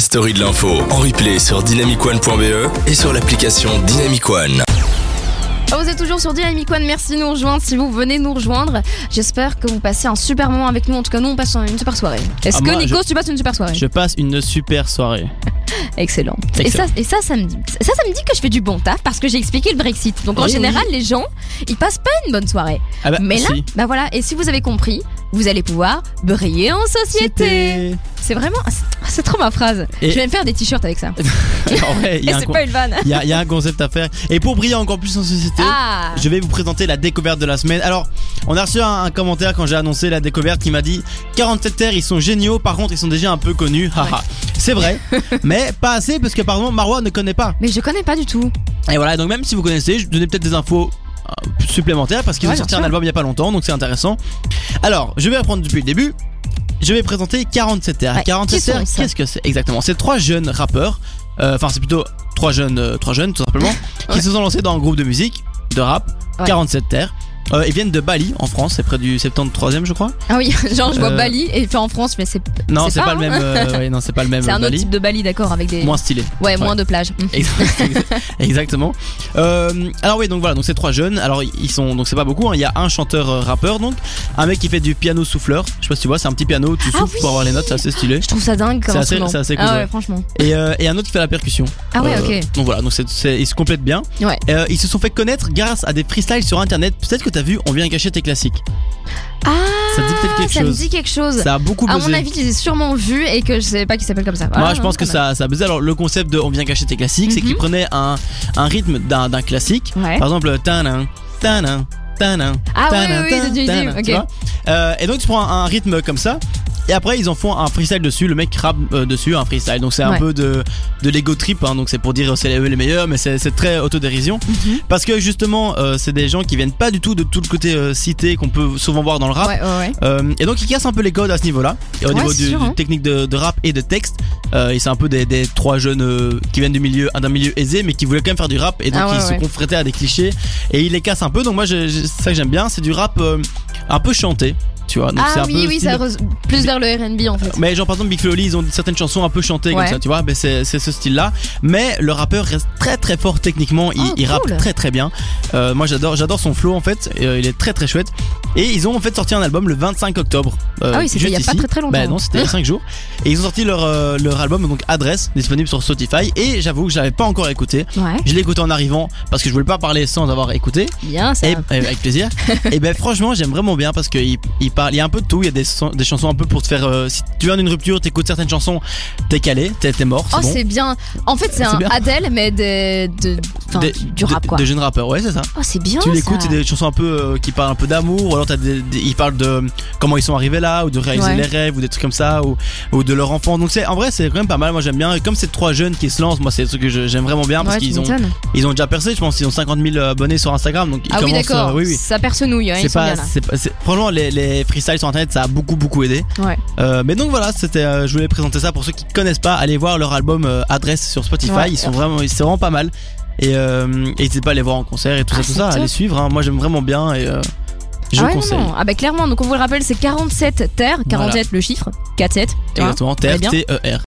la story de l'info en replay sur dynamicone.be et sur l'application Dynamic One. Ah, Vous êtes toujours sur Dynamic One, merci de nous rejoindre si vous venez nous rejoindre. J'espère que vous passez un super moment avec nous, en tout cas nous on passe une super soirée. Est-ce Ah, que moi, Nico je- tu passes une super soirée? Je passe une super soirée. Excellent. Et Excellent. ça, et ça, ça me dit, ça, ça me dit que je fais du bon taf parce que j'ai expliqué le Brexit. Donc en Oui, général, les gens, ils passent pas une bonne soirée. Ah bah, Mais là, si. bah voilà. Et si vous avez compris, vous allez pouvoir briller en société. C'est vraiment, c'est- trop ma phrase. Et- Je vais me faire des t-shirts avec ça. Un c'est pas une vanne. il y a- il y a un concept à faire. Et pour briller encore plus en société, Ah. je vais vous présenter la découverte de la semaine. Alors, on a reçu un, un commentaire quand j'ai annoncé la découverte qui m'a dit 47 terres, ils sont géniaux, par contre, ils sont déjà un peu connus. C'est vrai, mais pas assez parce que, pardon, Marwa ne connaît pas. Mais je connais pas du tout. Et voilà, donc même si vous connaissez, je donnais peut-être des infos euh, supplémentaires parce qu'ils Ouais, ont sorti un album il y a pas longtemps, donc c'est intéressant. Alors, je vais reprendre depuis le début. Je vais présenter 47 terres. Ouais, 47 qui sont terres, qu'est-ce que c'est exactement? C'est trois jeunes rappeurs, euh, enfin c'est plutôt trois jeunes, euh, trois jeunes tout simplement, qui se sont lancés dans un groupe de musique, de rap, Ouais. 47 terres. Euh, ils viennent de Bali en France, c'est près du 73e je crois. Ah oui, genre je vois Bali et fait en France, mais c'est Non, C'est pas, le hein. même. non, c'est pas le même c'est un autre type de Bali, d'accord, avec des Moins stylé. ouais moins de plages. Mm. Exact- Exactement. Alors oui, donc voilà, donc c'est trois jeunes. Alors ils sont, donc c'est pas beaucoup. hein. Il y a un chanteur rappeur, donc un mec qui fait du piano souffleur. Je sais pas si tu vois, c'est un petit piano, tu Ah souffles oui. pour avoir les notes, c'est assez stylé. Je trouve ça dingue comme C'est assez- cool, Ah ouais, ouais. franchement. Et, euh, et un autre qui fait la percussion. Ah ouais, Euh, ok. Donc voilà, donc ils se complètent bien. Ouais. Euh, ils se sont fait connaître grâce à des freestyles sur internet. Peut-être que t'as vu, on vient cacher tes classiques. Ah, Ça dit peut-être quelque ça me chose. dit quelque chose. Ça a beaucoup À buzzé. mon avis, tu les ai sûrement vus et que je savais pas qu'ils s'appellent comme ça. Moi, Ah, je pense que ça, ça a buzzé. Alors, le concept de on vient cacher tes classiques, c'est Mhm. qu'ils prenaient un, un rythme d'un, classique. Ouais. Par exemple, tanin, tanin. Ah oui, oui, oui, de Jay-Z, ok. Euh, et donc, tu prends un, un rythme comme ça. Et après, ils en font un freestyle dessus. Le mec rappe euh, dessus, un freestyle. Donc, c'est un Ouais. peu de, de l'ego trip. hein. donc, c'est pour dire c'est eux les meilleurs, mais c'est, très autodérision. Mhm. Parce que justement, euh, c'est des gens qui viennent pas du tout de tout le côté euh, cité qu'on peut souvent voir dans le rap. Ouais, ouais, ouais. Et donc ils cassent un peu les codes à ce niveau-là, et au niveau du, sûr, du hein. technique de, de rap et de texte. Et c'est un peu des, des trois jeunes qui viennent du milieu, d'un milieu aisé, mais qui voulaient quand même faire du rap, et donc Ah ils se confrontaient à des clichés, et ils les cassent un peu. Donc moi, c'est ça que j'aime bien, c'est du rap un peu chanté, tu vois. Donc c'est Ah un oui, peu oui, ça re- plus vers le R&B en fait. mais genre par exemple Big Flo ils ont certaines chansons un peu chantées comme ça, tu vois. Ben c'est ce style-là. Mais le rappeur reste très très fort techniquement. Il, Oh, il rappe très très bien. Euh, moi j'adore j'adore son flow en fait. Euh, il est très très chouette. Et ils ont en fait sorti un album le 25 octobre. euh, Ah oui, c'était il y a juste pas ici. très très longtemps. Ben non, c'était il y a 5 jours. Et ils ont sorti leur euh, leur album donc Adresse disponible sur Spotify. Et j'avoue que j'avais pas encore écouté. Ouais, Je l'ai écouté en arrivant parce que je voulais pas parler sans avoir écouté. bien ça. Et, et avec plaisir. et ben franchement j'aime vraiment bien parce qu'il il parle, il y a un peu de tout. Il y a des, des chansons un peu pour te faire. si tu viens d'une rupture, t'écoutes certaines chansons, t'es calé, t'es mort. Oh, bon. c'est bien. En fait, c'est un bien. Adèle, mais de, du rap quoi. De jeunes rappeurs, ouais c'est ça. Oh, c'est bien. tu l'écoutes, c'est des chansons un peu euh, qui parlent un peu d'amour, ou alors t'as des, des- ils parlent de comment ils sont arrivés là, ou de réaliser Ouais. les rêves, ou des trucs comme ça, ou, ou de leur enfant. Donc c'est en vrai c'est quand même pas mal. Moi j'aime bien. Et comme c'est trois jeunes qui se lancent, moi c'est ce que je- j'aime vraiment bien parce Ouais, qu'ils ont ils ont déjà percé. Je pense qu'ils ont 50 000 abonnés sur Instagram, donc ils Ah oui, commencent. d'accord. euh, oui oui. Ça perce nouille. Hein, C'est pas, pas- franchement les, les freestyles sur internet ça a beaucoup beaucoup aidé. Ouais. Euh, mais donc voilà, c'était, je voulais présenter ça pour ceux qui connaissent pas. Allez voir leur album Adresse sur Spotify. Ils sont vraiment, c'est vraiment pas mal. Et euh, n'hésitez pas à les voir en concert et tout Ah, ça, tout ça. top. Allez suivre. hein. Moi j'aime vraiment bien et euh, je ah ouais, conseille. non, non. Ah bah clairement, donc on vous le rappelle, c'est 47 terres, 47 le chiffre, 4-7. tu vois. Exactement. Bien. T-R-T-E-R.